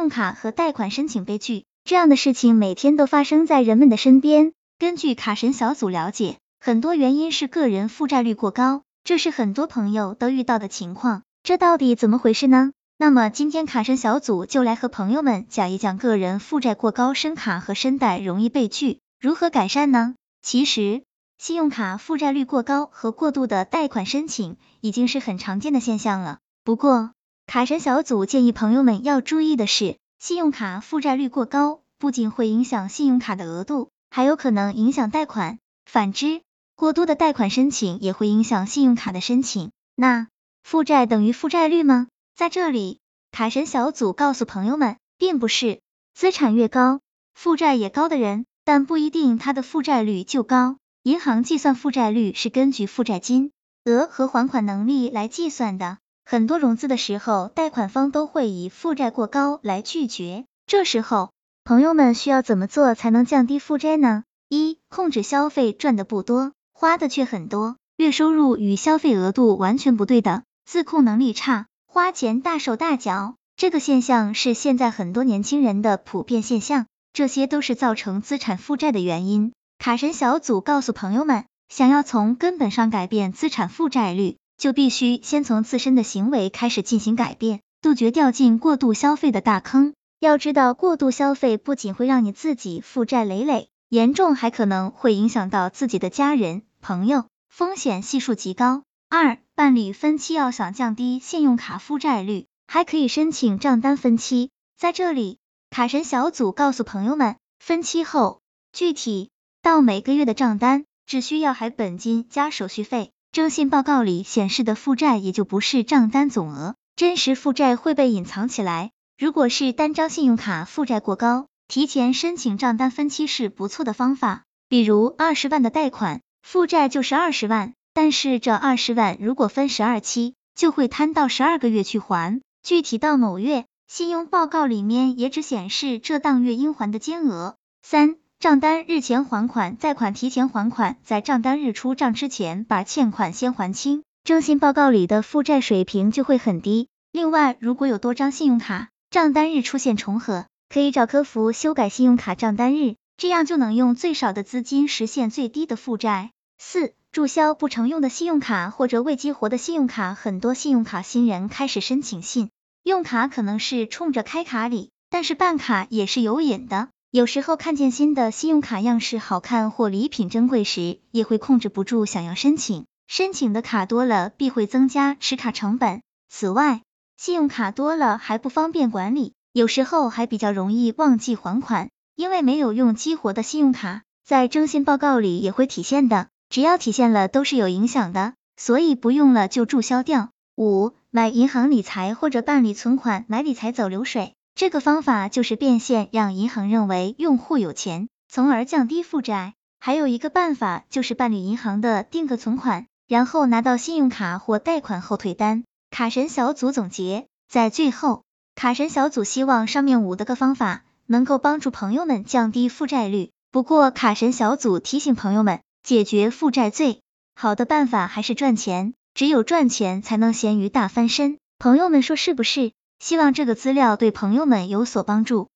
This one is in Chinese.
用卡和贷款申请被拒，这样的事情每天都发生在人们的身边。根据卡神小组了解，很多原因是个人负债率过高，这是很多朋友都遇到的情况。这到底怎么回事呢？那么今天卡神小组就来和朋友们讲一讲个人负债过高，申卡和申贷容易被拒，如何改善呢？其实，信用卡负债率过高和过度的贷款申请已经是很常见的现象了。不过，卡神小组建议朋友们要注意的是，信用卡负债率过高不仅会影响信用卡的额度，还有可能影响贷款。反之，过多的贷款申请也会影响信用卡的申请。那负债等于负债率吗？在这里，卡神小组告诉朋友们，并不是资产越高，负债也高的人，但不一定他的负债率就高。银行计算负债率是根据负债金额和还款能力来计算的。很多融资的时候，贷款方都会以负债过高来拒绝。这时候，朋友们需要怎么做才能降低负债呢？一、控制消费，赚的不多，花的却很多，月收入与消费额度完全不对等，自控能力差。花钱大手大脚，这个现象是现在很多年轻人的普遍现象，这些都是造成资产负债的原因。卡神小组告诉朋友们，想要从根本上改变资产负债率，就必须先从自身的行为开始进行改变，杜绝掉进过度消费的大坑。要知道，过度消费不仅会让你自己负债累累，严重还可能会影响到自己的家人、朋友，风险系数极高。二办理分期要想降低信用卡负债率，还可以申请账单分期。在这里，卡神小组告诉朋友们，分期后具体到每个月的账单，只需要还本金加手续费，征信报告里显示的负债也就不是账单总额，真实负债会被隐藏起来。如果是单张信用卡负债过高，提前申请账单分期是不错的方法。比如二十万的贷款，负债就是二十万。但是这二十万如果分十二期，就会摊到十二个月去还，具体到某月，信用报告里面也只显示这当月应还的金额。三、账单日前还款，贷款提前还款，在账单日出账之前把欠款先还清，征信报告里的负债水平就会很低。另外，如果有多张信用卡，账单日出现重合，可以找客服修改信用卡账单日，这样就能用最少的资金实现最低的负债。四。注销不常用的信用卡或者未激活的信用卡，很多信用卡新人开始申请信用卡，可能是冲着开卡礼，但是办卡也是有瘾的。有时候看见新的信用卡样式好看或礼品珍贵时，也会控制不住想要申请。申请的卡多了，必会增加持卡成本。此外，信用卡多了还不方便管理，有时候还比较容易忘记还款，因为没有用激活的信用卡，在征信报告里也会体现的。只要体现了都是有影响的，所以不用了就注销掉。五、买银行理财或者办理存款，买理财走流水，这个方法就是变现，让银行认为用户有钱，从而降低负债。还有一个办法就是办理银行的定额存款，然后拿到信用卡或贷款后退单。卡神小组总结，在最后，卡神小组希望上面五的个方法能够帮助朋友们降低负债率。不过卡神小组提醒朋友们。解决负债最好的办法还是赚钱，只有赚钱才能咸鱼大翻身。朋友们说是不是？希望这个资料对朋友们有所帮助。